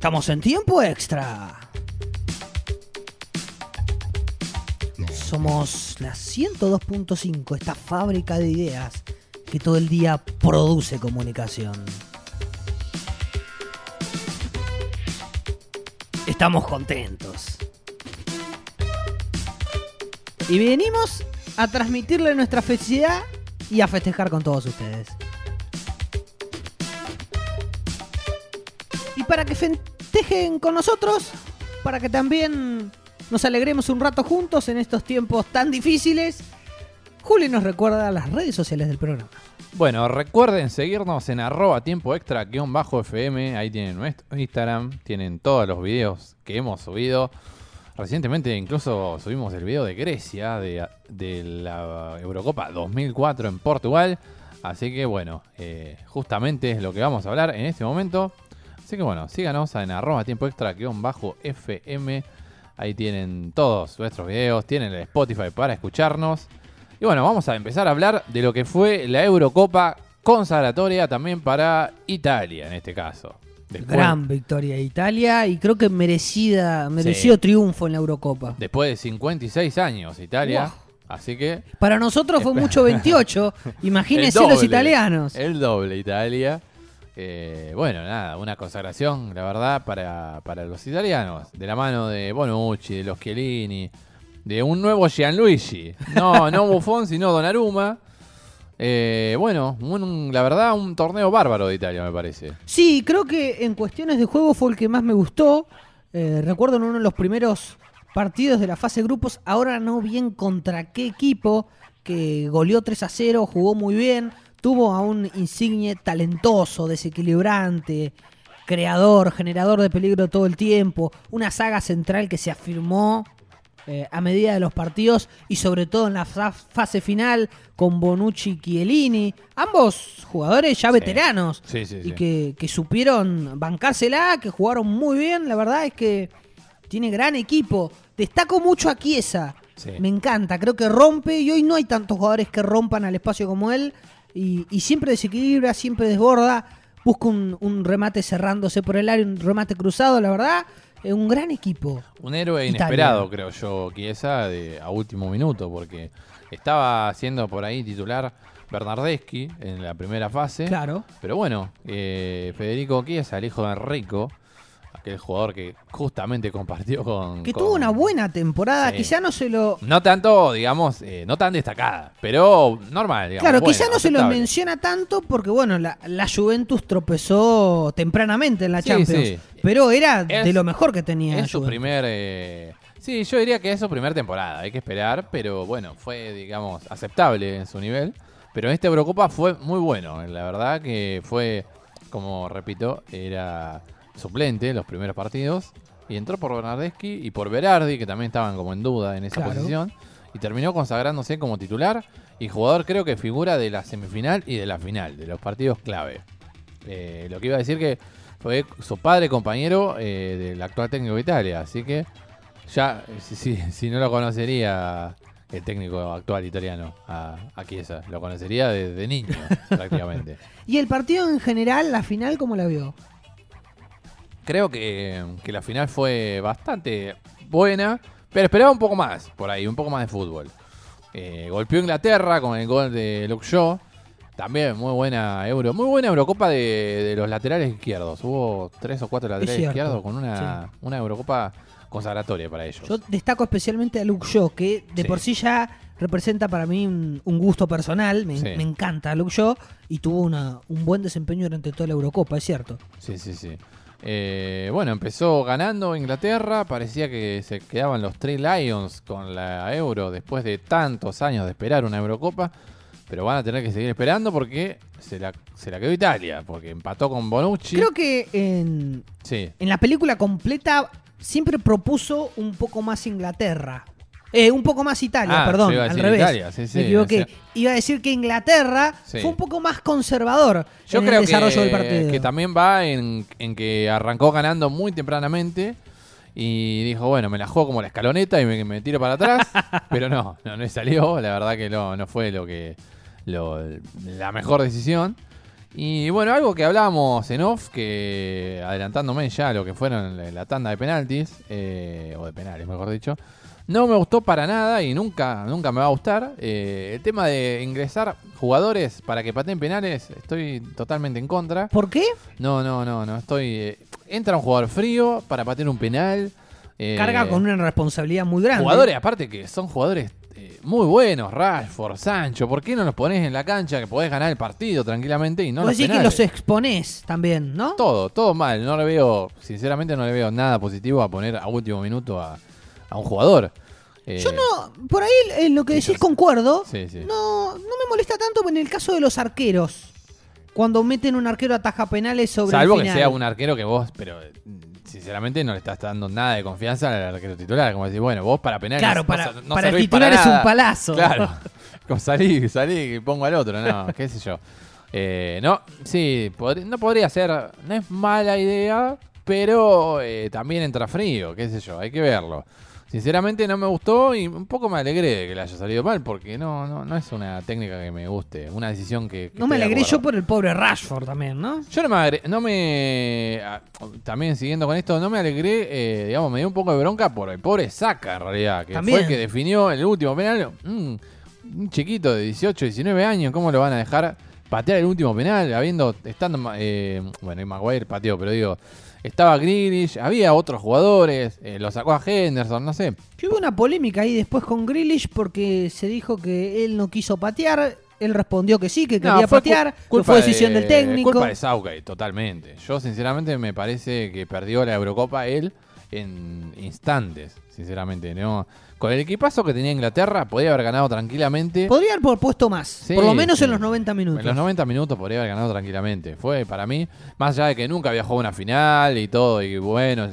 Estamos en tiempo extra. Somos la 102.5, esta fábrica de ideas que todo el día produce comunicación. Estamos contentos. Y venimos a transmitirle nuestra felicidad y a festejar con todos ustedes. Y para que festejen con nosotros, para que también nos alegremos un rato juntos en estos tiempos tan difíciles, Juli nos recuerda las redes sociales del programa. Bueno, recuerden seguirnos en arroba tiempo extra FM. Ahí tienen nuestro Instagram, tienen todos los videos que hemos subido. Recientemente incluso subimos el video de Grecia, de, de la Eurocopa 2004 en Portugal. Así que bueno, eh, justamente es lo que vamos a hablar en este momento. Así que bueno, síganos en arroba tiempo extra guion bajo FM. Ahí tienen todos nuestros videos, tienen el Spotify para escucharnos. Y bueno, vamos a empezar a hablar de lo que fue la Eurocopa consagratoria también para Italia en este caso. Después, Gran victoria de Italia y creo que merecida, merecido Sí. triunfo en la Eurocopa. después de 56 años Italia. Wow. Así que Para nosotros fue mucho 28. Imagínense los italianos. El doble Italia. Eh, bueno, nada, una consagración, la verdad, para, para los italianos. De la mano de Bonucci, de los Chiellini, de un nuevo Gianluigi. No, no Buffon, sino Donnarumma. Eh, bueno, un- la verdad, un torneo bárbaro de Italia, me parece. Sí, creo que en cuestiones de juego fue el que más me gustó. Eh, recuerdo en uno de los primeros partidos de la fase de grupos, ahora no bien contra qué equipo, que goleó 3 a 0, jugó muy bien, tuvo a un insigne talentoso, desequilibrante, creador, generador de peligro todo el tiempo, una saga central que se afirmó eh, a medida de los partidos y sobre todo en la fa- fase final con Bonucci y Chiellini, ambos jugadores ya veteranos Sí, sí, y que, que supieron bancársela, que jugaron muy bien, la verdad es que tiene gran equipo. Destaco mucho a Chiesa, me encanta, creo que rompe y hoy no hay tantos jugadores que rompan al espacio como él y, y siempre desequilibra, siempre desborda, busca un, un remate cerrándose por el área, un remate cruzado, la verdad, es un gran equipo. Un héroe Italia. inesperado, creo yo, Chiesa, de, a último minuto, porque estaba siendo por ahí titular Bernardeschi en la primera fase. Claro. Pero bueno, eh, Federico Chiesa, el hijo de Enrico, aquel jugador que justamente compartió con... Que con- tuvo una buena temporada, Sí. quizá no se lo... No tanto, digamos, eh, no tan destacada, pero normal, digamos. Claro, buena, quizá no se lo menciona tanto porque, bueno, la, la Juventus tropezó tempranamente en la Sí, Champions. sí. Pero era Es- de lo mejor que tenía. Es su primer... eh, sí, yo diría que es su primera temporada, hay que esperar, pero bueno, fue, digamos, aceptable en su nivel. Pero en esta Eurocopa fue muy bueno, la verdad que fue, como repito, era suplente los primeros partidos. Y entró por Bernardeschi y por Berardi, que también estaban como en duda en esa Claro. posición. Y terminó consagrándose como titular y jugador creo que figura de la semifinal y de la final, de los partidos clave. Eh, lo que iba a decir que fue su padre compañero eh, del actual técnico de Italia, así que ya, eh, si, si, si no lo conocería el técnico actual italiano a, a Chiesa, lo conocería desde niño prácticamente. Y el partido en general, la final, ¿cómo la vio? Creo que, que la final fue bastante buena, pero esperaba un poco más por ahí, un poco más de fútbol. Eh, golpeó Inglaterra con el gol de Luke Shaw. También muy buena Euro, muy buena Eurocopa de, de los laterales izquierdos. Hubo tres o cuatro laterales izquierdos con una, una Eurocopa consagratoria para ellos. Yo destaco especialmente a Luke Shaw, que de Sí. por sí ya representa para mí un, un gusto personal. Me, Sí. me encanta Luke Shaw y tuvo una, un buen desempeño durante toda la Eurocopa, es cierto. Sí, sí, sí. Eh, bueno, empezó ganando Inglaterra. Parecía que se quedaban los Three Lions con la Euro después de tantos años de esperar una Eurocopa. Pero van a tener que seguir esperando porque se la, se la quedó Italia. Porque empató con Bonucci. Creo que en, Sí, en la película completa siempre propuso un poco más Inglaterra. Eh, un poco más Italia, Ah, perdón, al revés. Italia, sí, sí, Me equivoqué. o sea- Iba a decir que Inglaterra Sí. fue un poco más conservador Yo en creo el desarrollo que, del partido. que también va en, en que arrancó ganando muy tempranamente y dijo, bueno, me la juego como la escaloneta y me, me tiro para atrás, pero no, no, no salió, la verdad que no, no fue lo que lo- la mejor decisión. Y bueno, algo que hablábamos en off, que adelantándome ya a lo que fueron la, la tanda de penaltis, eh, o de penales mejor dicho, no me gustó para nada y nunca, nunca me va a gustar. Eh, el tema de ingresar jugadores para que pateen penales, estoy totalmente en contra. ¿Por qué? No, no, no, no, estoy... eh, entra un jugador frío para patear un penal. eh, Carga con una responsabilidad muy grande. Jugadores, aparte que son jugadores eh, muy buenos, Rashford, Sancho, ¿por qué no los pones en la cancha que podés ganar el partido tranquilamente y no Vos los decís que penales? los exponés también, ¿no? Todo, todo mal. No le veo, sinceramente no le veo nada positivo a poner a último minuto a, a un jugador. Eh, Yo no, por ahí en lo que decís concuerdo. Sí, sí. No, no me molesta tanto en el caso de los arqueros. Cuando meten un arquero a taja penales sobre Salvo el que sea un arquero que vos, pero eh, sinceramente no le estás dando nada de confianza al arquero titular. Como decir, bueno, vos para penales. Claro, para, no para el titular para es un palazo. Claro. Como salí, salí y pongo al otro, no, qué sé yo. Eh, no, sí, podri- no podría ser, no es mala idea, pero eh, también entra frío, qué sé yo, hay que verlo. Sinceramente no me gustó y un poco me alegré de que le haya salido mal, porque no, no, no es una técnica que me guste, una decisión que... que No me alegré yo por el pobre Rashford también, ¿no? Yo no me, agre- no me ah, también siguiendo con esto, no me alegré, eh, digamos, me dio un poco de bronca por el pobre Saka en realidad, que También. fue el que definió el último penal. Mm, un chiquito de 18, 19 años, ¿cómo lo van a dejar patear el último penal? Habiendo, estando, eh, bueno, y Maguire pateó, pero digo, estaba Grealish, había otros jugadores, eh, lo sacó a Henderson, no sé. Que hubo una polémica ahí después con Grealish porque se dijo que él no quiso patear. Él respondió que sí, que No, quería fue patear. cul- que fue decisión de- del técnico. Culpa de Southgate, totalmente. Yo, sinceramente, me parece que perdió la Eurocopa él en instantes, sinceramente. no Con el equipazo que tenía Inglaterra, podía haber ganado tranquilamente. Podría haber propuesto más. Sí, por lo menos sí. en los 90 minutos. En los 90 minutos podría haber ganado tranquilamente. Fue para mí, más allá de que nunca había jugado una final y todo, y bueno,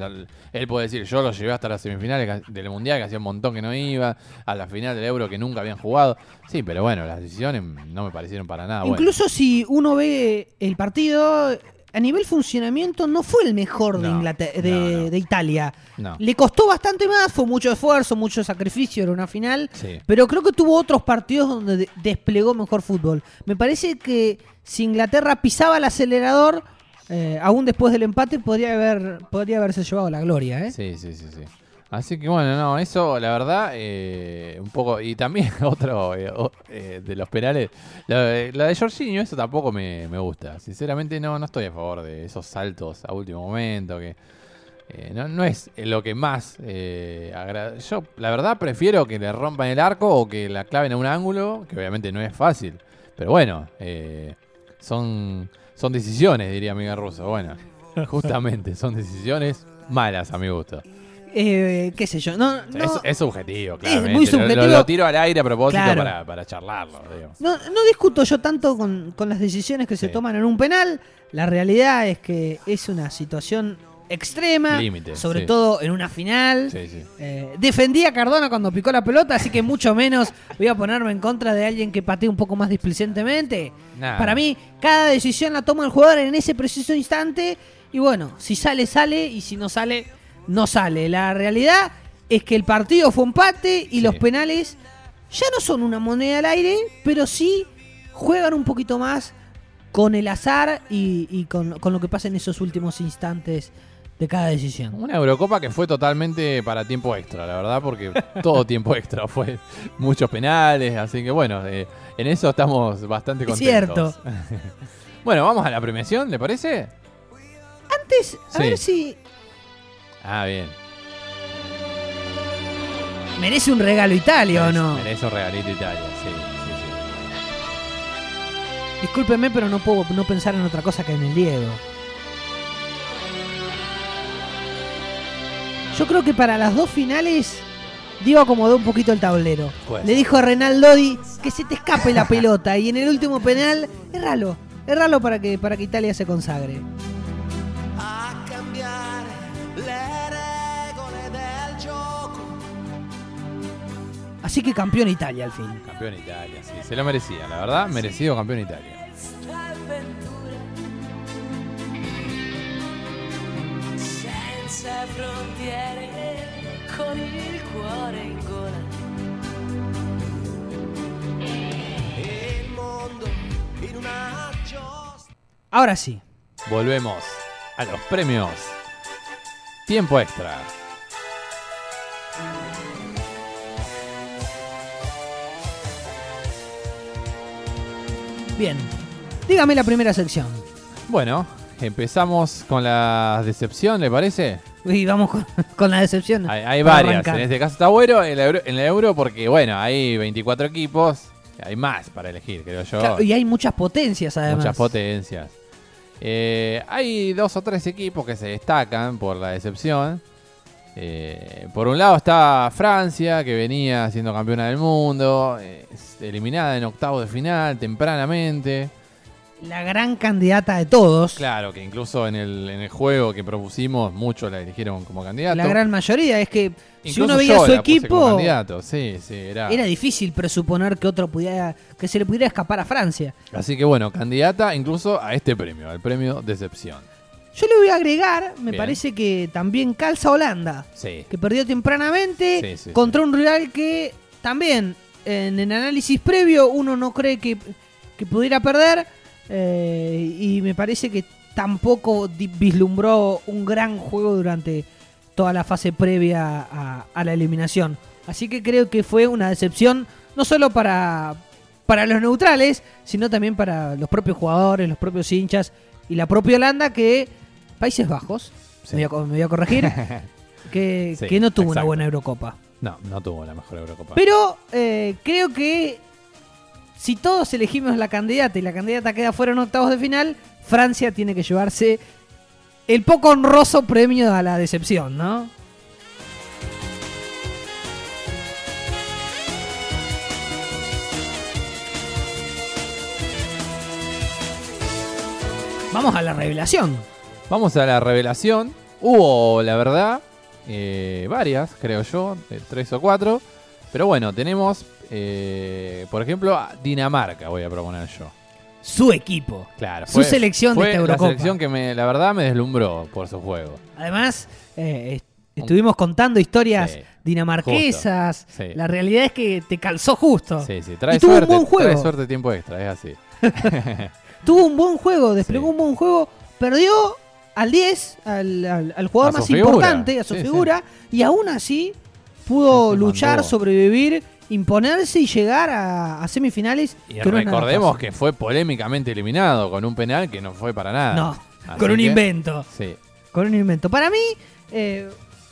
él puede decir, yo lo llevé hasta las semifinales del Mundial, que hacía un montón que no iba, a la final del Euro que nunca habían jugado. Sí, pero bueno, las decisiones no me parecieron para nada. Incluso si uno ve el partido, a nivel funcionamiento no fue el mejor de, No, Inglaterra, de, no, no. de Italia. No. Le costó bastante más, fue mucho esfuerzo, mucho sacrificio, era una final. Sí. Pero creo que tuvo otros partidos donde de- desplegó mejor fútbol. Me parece que si Inglaterra pisaba el acelerador, eh, aún después del empate, podría, haber, podría haberse llevado la gloria. ¿eh? Sí, sí, sí, sí. Así que bueno, no, eso la verdad, eh, un poco. Y también otro eh, o- eh, de los penales, la, de- la de Jorginho, eso tampoco me, me gusta. Sinceramente, no, no estoy a favor de esos saltos a último momento. que eh, no, no es lo que más agrada. Yo, la verdad, prefiero que le rompan el arco o que la claven a un ángulo, que obviamente no es fácil. Pero bueno, son, son decisiones, diría Miguel Russo. Bueno, justamente, son decisiones malas a mi gusto. Eh, ¿Qué sé yo? No, es, es subjetivo, Es claramente. muy Lo- Lo, subjetivo. lo tiro al aire a propósito Claro. para, para charlarlo. digo. No, no discuto yo tanto con, con las decisiones que se toman en un penal. La realidad es que es una situación extrema, Límite, sobre sí. todo en una final. Sí, sí. Eh, defendí a Cardona cuando picó la pelota, así que mucho menos voy a ponerme en contra de alguien que patee un poco más displicentemente. Nah. Para mí, cada decisión la toma el jugador en ese preciso instante. Y bueno, si sale, sale. Y si no sale, no sale. La realidad es que el partido fue empate y Sí. los penales ya no son una moneda al aire, pero sí juegan un poquito más con el azar y, y con, con lo que pasa en esos últimos instantes de cada decisión. Una Eurocopa que fue totalmente para tiempo extra, la verdad, porque todo tiempo extra fue muchos penales, así que bueno, eh, en eso estamos bastante Es contentos. cierto. bueno, vamos a la premiación, ¿le parece? Antes, a Sí. ver si Ah, bien. merece un regalo Italia o Merece- no. Merece un regalito Italia, sí, sí, Discúlpeme, pero no puedo no pensar en otra cosa que en el Diego. Yo creo que para las dos finales, Diego acomodó un poquito el tablero. Le dijo a Renaldodi que se te escape la pelota y en el último penal, erralo. Erralo para que, para que Italia se consagre. Así que campeón Italia al fin. Campeón Italia, sí, se lo merecía, la verdad, merecido campeón Italia. senza frontiere, con il cuore in gola. E il mondo in una giostra. Ahora sí. Volvemos a los premios. Tiempo extra. Bien. Dígame la primera sección. Bueno, empezamos con la decepción, ¿le parece? Y vamos con, con la decepción. Hay, varias. arrancar. En este caso está bueno en el, euro, en euro porque, bueno, hay 24 equipos. Hay más para elegir, creo yo. Claro, y hay muchas potencias además. Muchas potencias. Eh, hay dos o tres equipos que se destacan por la decepción. Eh, por un lado está Francia, que venía siendo campeona del mundo, eh, eliminada en octavos de final tempranamente. La gran candidata de todos. Claro, que incluso en el, en el juego que propusimos, muchos la eligieron como candidato. La gran mayoría. Es que si uno veía su equipo, candidato. Sí, sí, era. era difícil presuponer que otro pudiera, que se le pudiera escapar a Francia. Así que bueno, candidata incluso a este premio, al premio Decepción. Yo le voy a agregar, me Bien. parece que también calza Holanda, Sí. que perdió tempranamente Sí, sí, contra un rival que también en el análisis previo uno no cree que, que pudiera perder eh, y me parece que tampoco vislumbró un gran juego durante toda la fase previa a, a la eliminación. Así que creo que fue una decepción no solo para, para los neutrales, sino también para los propios jugadores, los propios hinchas y la propia Holanda que Países Bajos, Sí. me, voy a, co- me voy a corregir, que, Sí, que no tuvo una buena Eurocopa. No, no tuvo la mejor Eurocopa. Pero eh, creo que si todos elegimos la candidata y la candidata queda fuera en octavos de final, Francia tiene que llevarse el poco honroso premio a la decepción, ¿no? Vamos a la revelación. Vamos a la revelación. Hubo, la verdad, eh, varias, creo yo, tres o cuatro. Pero bueno, tenemos, eh, por ejemplo, a Dinamarca, voy a proponer yo. Su equipo. Claro, Su selección de fue esta la Eurocopa. selección que me, la verdad me deslumbró por su juego. Además, eh, est- estuvimos contando historias Sí, dinamarquesas. justo, sí. La realidad es que te calzó justo. Sí, sí, trae Y tuvo un suerte, buen juego. trae suerte tiempo extra, es así. Tuvo un buen juego, desplegó Sí. un buen juego. Perdió al 10, al, al- al jugador A más figura, importante, a su sí, figura. Y aún así pudo Sí, luchar, mandó. sobrevivir, imponerse y llegar a, a semifinales. Y que recordemos que fue polémicamente eliminado con un penal que no fue para nada. No, Así con un que- invento. Sí, Con un invento. Para mí, eh,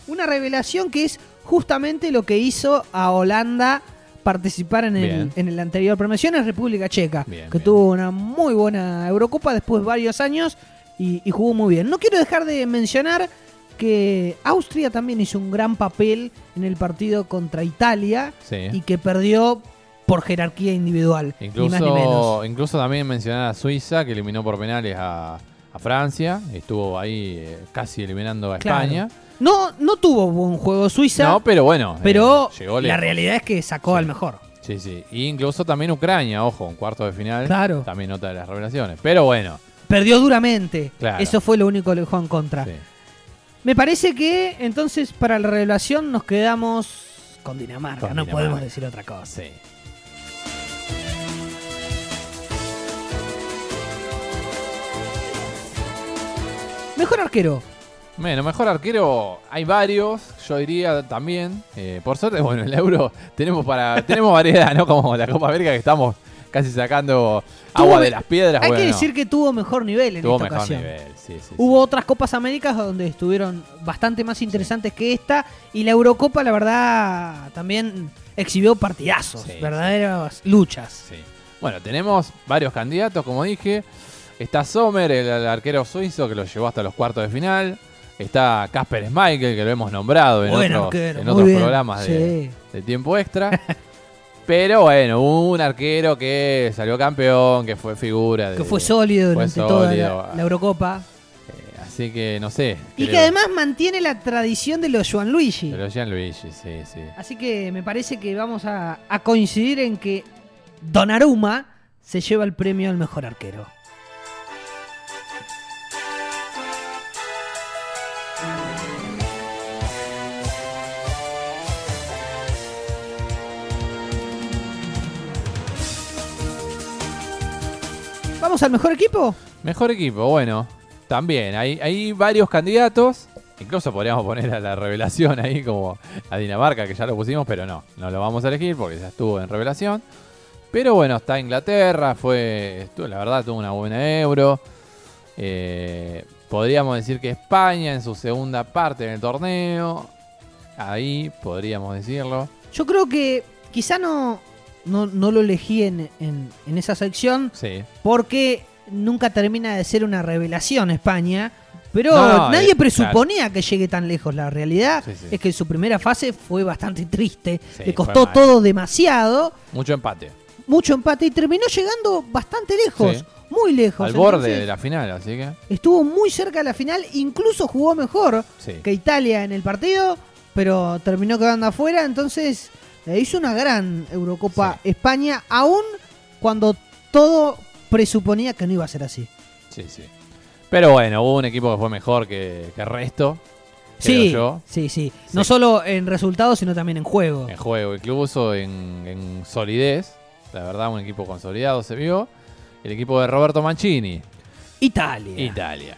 una revelación que es justamente lo que hizo a Holanda participar en el, en el anterior premiación es República Checa, Bien, que bien. tuvo una muy buena Eurocopa después de varios años y, y jugó muy bien. No quiero dejar de mencionar que Austria también hizo un gran papel en el partido contra Italia sí. y que perdió por jerarquía individual, ni más ni menos. Incluso, incluso también mencionar a Suiza, que eliminó por penales a, a Francia. Estuvo ahí eh, casi eliminando a Claro. España. No, no tuvo buen juego Suiza, No, pero bueno. pero eh, llegó la realidad es que sacó Sí. al mejor. Sí, sí. Y incluso también Ucrania, ojo, en cuarto de final. Claro. También otra de las revelaciones. Pero bueno. Perdió duramente. Claro. Eso fue lo único que le dejó en contra. sí. Me parece que entonces para la revelación nos quedamos con Dinamarca. Con no Dinamarca. podemos decir otra cosa. Sí. Mejor arquero. Bueno, mejor arquero hay varios, yo diría también. Eh, por suerte, bueno, en el Euro tenemos para tenemos variedad, ¿no? Como la Copa América que estamos casi sacando agua de las piedras. Hay bueno, que decir que tuvo mejor nivel en tuvo esta mejor ocasión. nivel. Sí, sí, sí. Hubo otras Copas Américas donde estuvieron bastante más interesantes que esta. Y la Eurocopa, la verdad, también exhibió partidazos, verdaderas luchas. Sí. Bueno, tenemos varios candidatos, como dije. Está Sommer, el, el arquero suizo que lo llevó hasta los cuartos de final. Está Casper Schmeichel, que lo hemos nombrado en otros, en otros programas de, de tiempo extra. Pero bueno, un arquero que salió campeón, que fue figura. De, Que fue sólido fue durante toda sólido. la, la Eurocopa. Eh, así que no sé. Y creo- que además mantiene la tradición de los Joan Luigi. Pero Gianluigi, sí, sí. Así que me parece que vamos a, a coincidir en que Donnarumma se lleva el premio al mejor arquero. ¿Vamos al mejor equipo? Mejor equipo, bueno, también hay, hay varios candidatos. Incluso podríamos poner a la revelación ahí como a Dinamarca, que ya lo pusimos, pero no, no lo vamos a elegir porque ya estuvo en revelación. Pero bueno, está Inglaterra, fue, estuvo- la verdad tuvo una buena euro. Eh, podríamos decir que España en su segunda parte del torneo. Ahí podríamos decirlo. Yo creo que quizá no, no, no lo elegí en, en- en esa sección Sí. porque nunca termina de ser una revelación España. Pero No, nadie eh, presuponía que llegue tan lejos. La realidad Sí, sí. es que su primera fase fue bastante triste. Le costó todo demasiado. Mucho empate. Mucho empate y terminó llegando bastante lejos. Muy lejos. Al borde Entonces, de la final, así que. Estuvo muy cerca de la final. Incluso jugó mejor Sí. que Italia en el partido. Pero terminó quedando afuera. Entonces eh, hizo una gran Eurocopa España. Aún cuando todo presuponía que no iba a ser así. Sí, sí. Pero bueno, hubo un equipo que fue mejor que, que el resto. Sí, yo. sí, sí, Sí. No solo en resultados, sino también en juego. En juego, incluso en, en solidez. La verdad, un equipo consolidado se vio. El equipo de Roberto Mancini, Italia. Italia.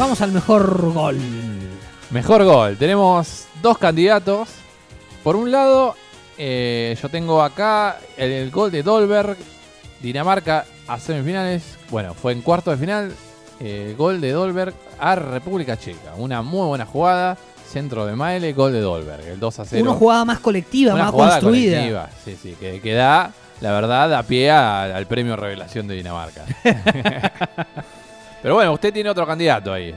Vamos al mejor gol. Mejor gol. Tenemos dos candidatos. Por un lado, eh, yo tengo acá el, el gol de Dolberg. Dinamarca a semifinales. Bueno, fue en cuarto de final. eh, gol de Dolberg a República Checa. Una muy buena jugada. Centro de Maele, gol de Dolberg. El 2 a 0. Una jugada más colectiva, Una más jugada construida. colectiva, Sí, sí, que, que da, la verdad, da pie a- al premio Revelación de Dinamarca. Pero bueno, usted tiene otro candidato ahí.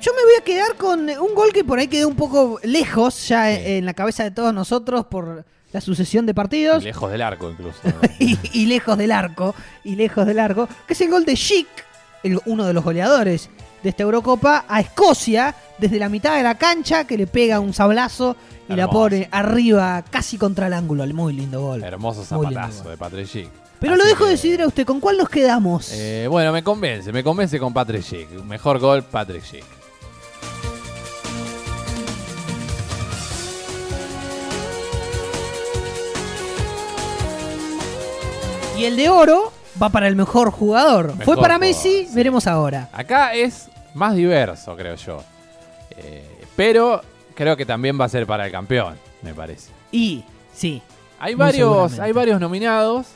Yo me voy a quedar con un gol que por ahí quedó un poco lejos ya Sí. en la cabeza de todos nosotros por la sucesión de partidos. Lejos del arco, incluso. y, y lejos del arco, y lejos del arco, que es el gol de Schick, el- uno de los goleadores de esta Eurocopa, a Escocia, desde la mitad de la cancha, que le pega un sablazo y la pone arriba, casi contra el ángulo. Muy lindo gol. Hermoso Muy lindo zapatazo gol. de Patrick. Pero lo Así dejo que, decidir a usted, ¿con cuál nos quedamos? eh, bueno, me convence, me convence con Patrick Schick. Mejor gol, Patrick Schick. Y el de oro va para el mejor jugador. Fue para jugador, Messi, sí. veremos ahora. Acá es más diverso, creo yo. Eh, pero creo que también va a ser para el campeón, me parece. Y, sí, Hay varios, hay varios nominados.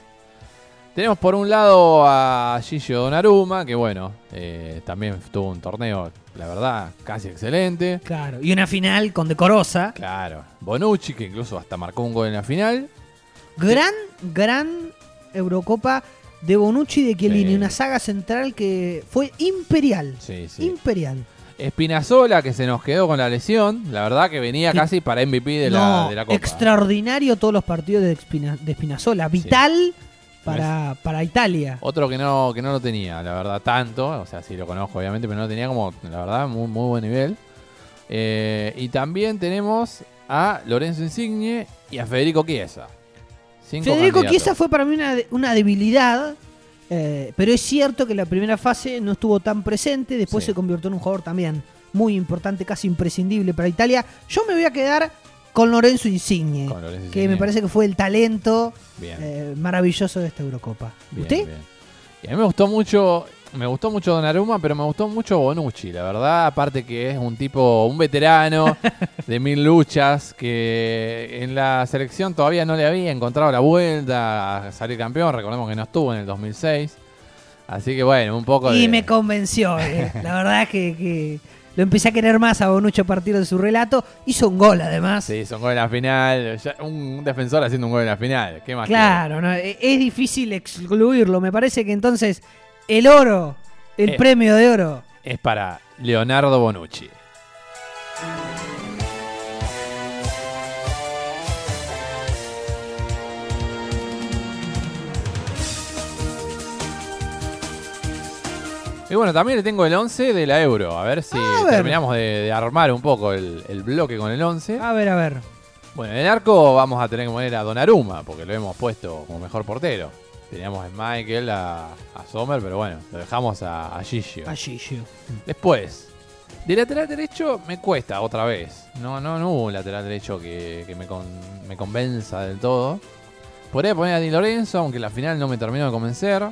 Tenemos por un lado a Gigio Donnarumma, que bueno, eh, también tuvo un torneo, la verdad, casi excelente. claro. Y una final con decorosa. Claro. Bonucci, que incluso hasta marcó un gol en la final. Gran, gran Eurocopa de Bonucci y de Chiellini. Sí. Una saga central que fue imperial. Sí, sí. Imperial. Espinazola, que se nos quedó con la lesión. La verdad que venía Sí. casi para MVP de, la, de la Copa. extraordinario todos los partidos de, Espina- de Espinazola. Vital para, para Italia. Otro que no, que no lo tenía, la verdad, tanto. O sea, sí lo conozco, obviamente, pero no lo tenía como, la verdad, muy, muy buen nivel. Eh, y también tenemos a Lorenzo Insigne y a Federico Chiesa. Cinco Federico candidatos. Chiesa fue para mí una, una debilidad. Eh, pero es cierto que la primera fase no estuvo tan presente. Después Sí. se convirtió en un jugador también muy importante, casi imprescindible para Italia. Yo me voy a quedar con Lorenzo Insigne. Con Lorenzo que me parece que fue el talento eh, maravilloso de esta Eurocopa. Bien, ¿Usted? bien. Y a mí me gustó mucho, me gustó mucho Donnarumma, pero me gustó mucho Bonucci, la verdad, aparte que es un tipo, un veterano de mil luchas, que en la selección todavía no le había encontrado la vuelta a salir campeón, recordemos que no estuvo en el 2006, así que bueno, un poco Y de... me convenció. eh. La verdad es que, que lo empecé a querer más a Bonucci a partir de su relato. Hizo un gol además. Sí, hizo un gol en la final, un defensor haciendo un gol en la final, ¿qué más Claro, no, e- es difícil excluirlo. Me parece que entonces el oro, el Eh. premio de oro. Es para Leonardo Bonucci. Y bueno, también le tengo el 11 de la Euro. A ver si A ver. terminamos de, de armar un poco el, el bloque con el 11. A ver, a ver. Bueno, en el arco vamos a tener que poner a Donnarumma, porque lo hemos puesto como mejor portero. Teníamos a Michael, a, a Sommer, pero bueno, lo dejamos a, a Gigio. A Gigio. Después, De lateral derecho me cuesta otra vez. No, no, no hubo un lateral derecho que, que me, con- me convenza del todo. Podría poner a Di Lorenzo, aunque la final no me terminó de convencer.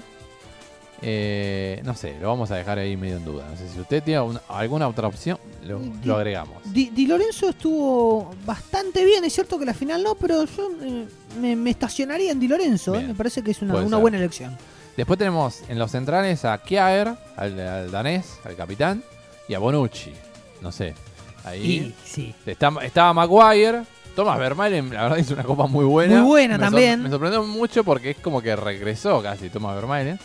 Eh, no sé, lo vamos a dejar ahí medio en duda. No sé si usted tiene un- alguna otra opción, lo, Di- lo agregamos. Di, Di Lorenzo estuvo bastante bien, es cierto que la final no, pero yo eh, me, me estacionaría en Di Lorenzo, eh, me parece que es una, buena elección. Después tenemos en los centrales a Kjaer, al, al danés, al capitán, y a Bonucci. No sé. Ahí Y sí. está, estaba Maguire. Thomas Vermaelen, la verdad, hizo una copa muy buena. Muy buena Me sor- también. me sorprendió mucho porque es como que regresó casi Thomas Vermaelen.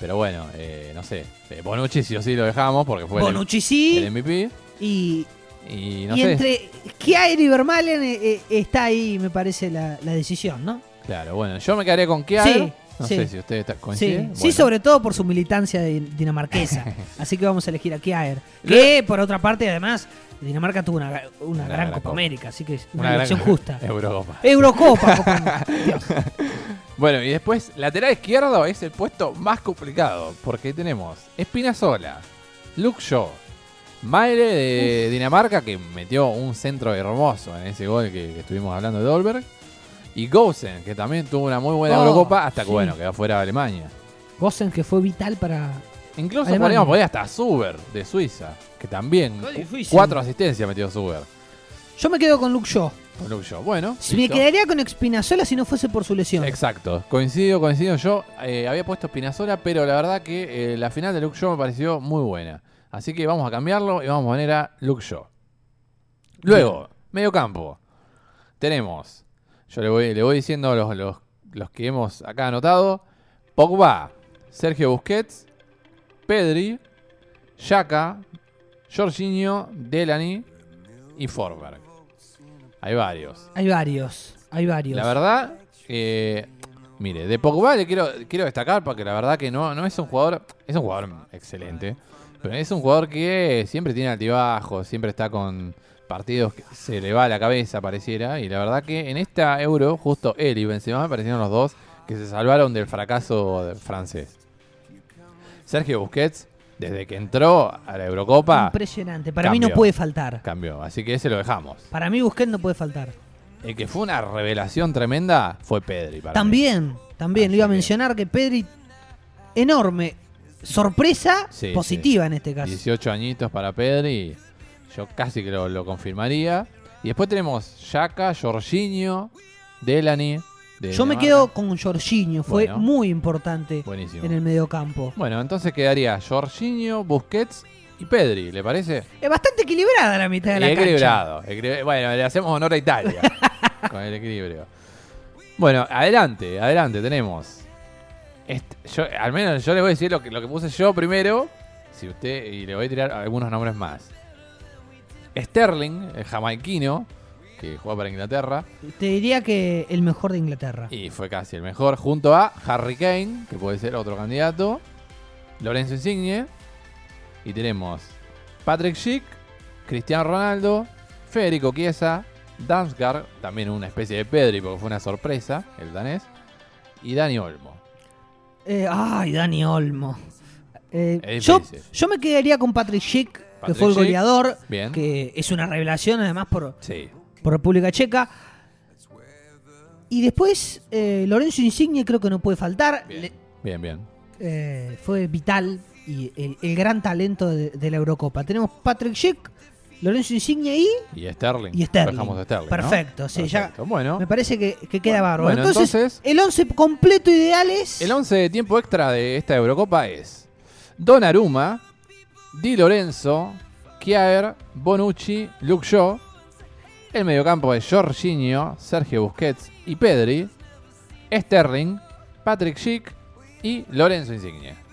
Pero bueno, eh, no sé. Eh, Bonucci sí o sí lo dejamos porque fue el- Bonucci el, sí, MVP. y, Y no y sé. entre Kjaer y Vermaelen eh, eh, está ahí, me parece, la, la decisión, ¿no? Claro, bueno, yo me quedaría con Kjaer. Sí, no sí. sé si usted está, Sí, sí, sobre todo por su militancia din- dinamarquesa. Así que vamos a elegir a Kjaer. Que, por otra parte, además, Dinamarca tuvo una, una Una gran gran Copa. América, así que es una, Una gran- elección justa. Eurocopa. Eurocopa, Copa- Dios. Bueno, y después, lateral izquierdo es el puesto más complicado, porque tenemos Espinazola, Luke Shaw, Maire de Dinamarca, que metió un centro hermoso en ese gol que, que estuvimos hablando de Dolberg, y Gosen, que también tuvo una muy buena Oh, Eurocopa, hasta que, sí. bueno, quedó fuera de Alemania. Gosen, que fue vital para. Incluso Alemania. podríamos poner hasta Zuber, de Suiza, que también cuatro asistencias metió Zuber Yo me quedo con Luke Shaw. Con Luke Shaw. Bueno, Si me listo. quedaría con Espinazola si no fuese por su lesión. Exacto, coincido, coincido. Yo eh, había puesto Spinazzola, pero la verdad que eh, la final de Luke Shaw me pareció muy buena. Así que vamos a cambiarlo y vamos a poner a Luke Shaw. Luego, medio campo. Tenemos, yo le voy, le voy diciendo los, los, los que hemos acá anotado. Pogba, Sergio Busquets, Pedri, Xhaka, Jorginho, Delany y Forberg. Hay varios. Hay varios. Hay varios. La verdad, eh, mire, de Pogba le quiero, quiero destacar porque la verdad que no, no es un jugador, es un jugador excelente, pero es un jugador que siempre tiene altibajos, siempre está con partidos que se le va a la cabeza, pareciera, y la verdad que en esta Euro, justo él y Benzema me parecieron los dos que se salvaron del fracaso francés. Sergio Busquets, desde que entró a la Eurocopa, Impresionante. Para mí no puede faltar. cambió, así que ese lo dejamos. Para mí Busquets no puede faltar. El que fue una revelación tremenda fue Pedri. Para mí. También, también. Así Le iba a mencionar que Pedri, enorme. Sorpresa Sí, positiva sí. en este caso. 18 añitos para Pedri. Yo casi que lo, lo confirmaría. Y después tenemos Yaka, Jorginho, Delany. De Yo me quedo con Jorginho. Fue Bueno. muy importante Buenísimo. en el mediocampo. Bueno, entonces quedaría Jorginho, Busquets y Pedri, ¿le parece? Es bastante equilibrada la mitad de la cancha. equilibrado. equilibra- Bueno, le hacemos honor a Italia con el equilibrio. Bueno, adelante, adelante, tenemos. Este- yo, al menos yo le voy a decir lo que, lo que puse yo primero. Si usted. Y le voy a tirar algunos nombres más. Sterling, el jamaiquino, que juega para Inglaterra. Te diría que el mejor de Inglaterra. Y fue casi el mejor. Junto a Harry Kane, que puede ser otro candidato. Lorenzo Insigne. Y tenemos Patrick Schick, Cristiano Ronaldo, Federico Chiesa, Damsgaard, también una especie de Pedri porque fue una sorpresa, el danés. Y Dani Olmo. Eh, ay, Dani Olmo. Eh, yo, yo me quedaría con Patrick Schick, que fue el Schick, goleador, bien. que es una revelación además por, Sí. Por República Checa. Y después eh, Lorenzo Insigne creo que no puede faltar. Bien. Le- Bien, bien. eh, fue vital y el, el gran talento de, de la Eurocopa. Tenemos Patrick Schick, Lorenzo Insigne y Y Sterling. Y Sterling. A Sterling, ¿no? Perfecto, ya-. Bueno, me parece que, que queda Bueno, bárbaro. bueno, entonces, entonces- el 11 completo ideal es... el 11 de tiempo extra de esta Eurocopa es Donnarumma, Di Lorenzo, Kjaer, Bonucci, Luke Shaw. El mediocampo es Jorginho, Sergio Busquets y Pedri. Sterling, Patrick Schick y Lorenzo Insigne.